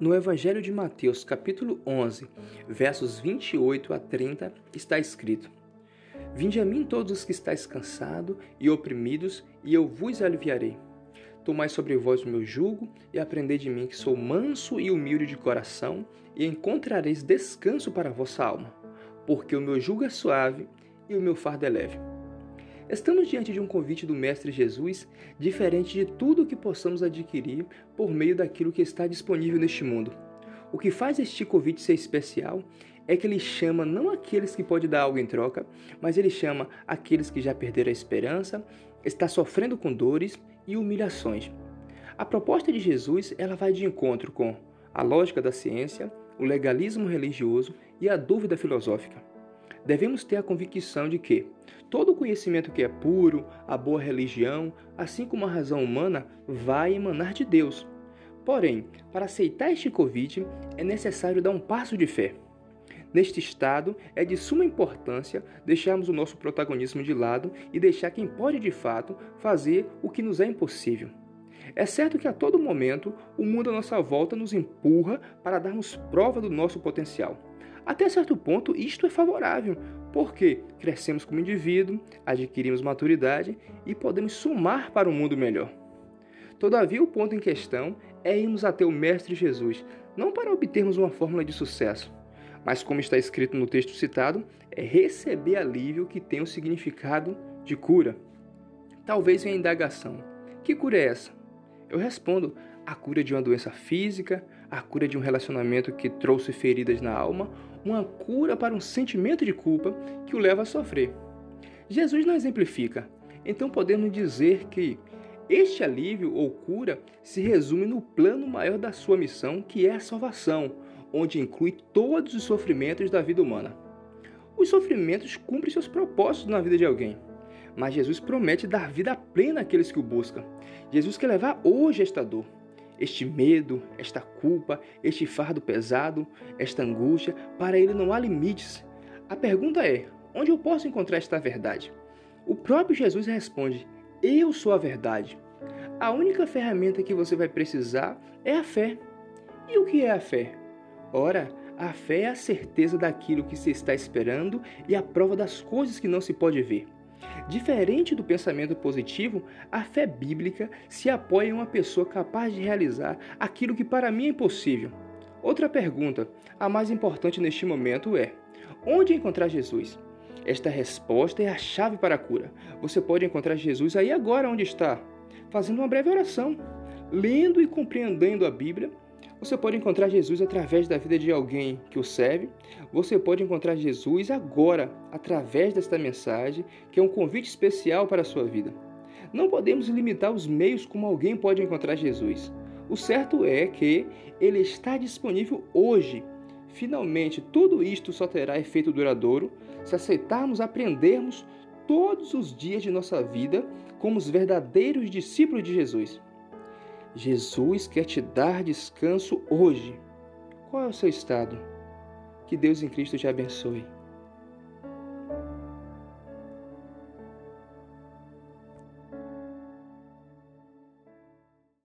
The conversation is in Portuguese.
No Evangelho de Mateus, capítulo 11, versos 28 a 30, está escrito: Vinde a mim todos os que estáis cansados e oprimidos, e eu vos aliviarei. Tomai sobre vós o meu jugo e aprendei de mim que sou manso e humilde de coração, e encontrareis descanso para a vossa alma, porque o meu jugo é suave e o meu fardo é leve. Estamos diante de um convite do Mestre Jesus, diferente de tudo o que possamos adquirir por meio daquilo que está disponível neste mundo. O que faz este convite ser especial é que ele chama não aqueles que pode dar algo em troca, mas ele chama aqueles que já perderam a esperança, está sofrendo com dores e humilhações. A proposta de Jesus, ela vai de encontro com a lógica da ciência, o legalismo religioso e a dúvida filosófica devemos ter a convicção de que todo conhecimento que é puro, a boa religião, assim como a razão humana, vai emanar de Deus. Porém, para aceitar este convite, é necessário dar um passo de fé. Neste estado, é de suma importância deixarmos o nosso protagonismo de lado e deixar quem pode de fato fazer o que nos é impossível. É certo que a todo momento o mundo à nossa volta nos empurra para darmos prova do nosso potencial. Até certo ponto, isto é favorável, porque crescemos como indivíduo, adquirimos maturidade e podemos somar para um mundo melhor. Todavia, o ponto em questão é irmos até o Mestre Jesus, não para obtermos uma fórmula de sucesso, mas, como está escrito no texto citado, é receber alívio que tem o significado de cura. Talvez venha a indagação: que cura é essa? Eu respondo: a cura de uma doença física, a cura de um relacionamento que trouxe feridas na alma, uma cura para um sentimento de culpa que o leva a sofrer. Jesus não exemplifica, então podemos dizer que este alívio ou cura se resume no plano maior da sua missão, que é a salvação, onde inclui todos os sofrimentos da vida humana. Os sofrimentos cumprem seus propósitos na vida de alguém, mas Jesus promete dar vida plena àqueles que o buscam. Jesus quer levar hoje esta dor, este medo, esta culpa, este fardo pesado, esta angústia, para ele não há limites. A pergunta é: onde eu posso encontrar esta verdade? O próprio Jesus responde: Eu sou a verdade. A única ferramenta que você vai precisar é a fé. E o que é a fé? Ora, a fé é a certeza daquilo que se está esperando e a prova das coisas que não se pode ver. Diferente do pensamento positivo, a fé bíblica se apoia em uma pessoa capaz de realizar aquilo que para mim é impossível. Outra pergunta, a mais importante neste momento é: onde encontrar Jesus? Esta resposta é a chave para a cura. Você pode encontrar Jesus aí agora onde está, fazendo uma breve oração, lendo e compreendendo a Bíblia você pode encontrar Jesus através da vida de alguém que o serve. Você pode encontrar Jesus agora através desta mensagem, que é um convite especial para a sua vida. Não podemos limitar os meios como alguém pode encontrar Jesus. O certo é que ele está disponível hoje. Finalmente, tudo isto só terá efeito duradouro se aceitarmos aprendermos todos os dias de nossa vida como os verdadeiros discípulos de Jesus. Jesus quer te dar descanso hoje. Qual é o seu estado? Que Deus em Cristo te abençoe.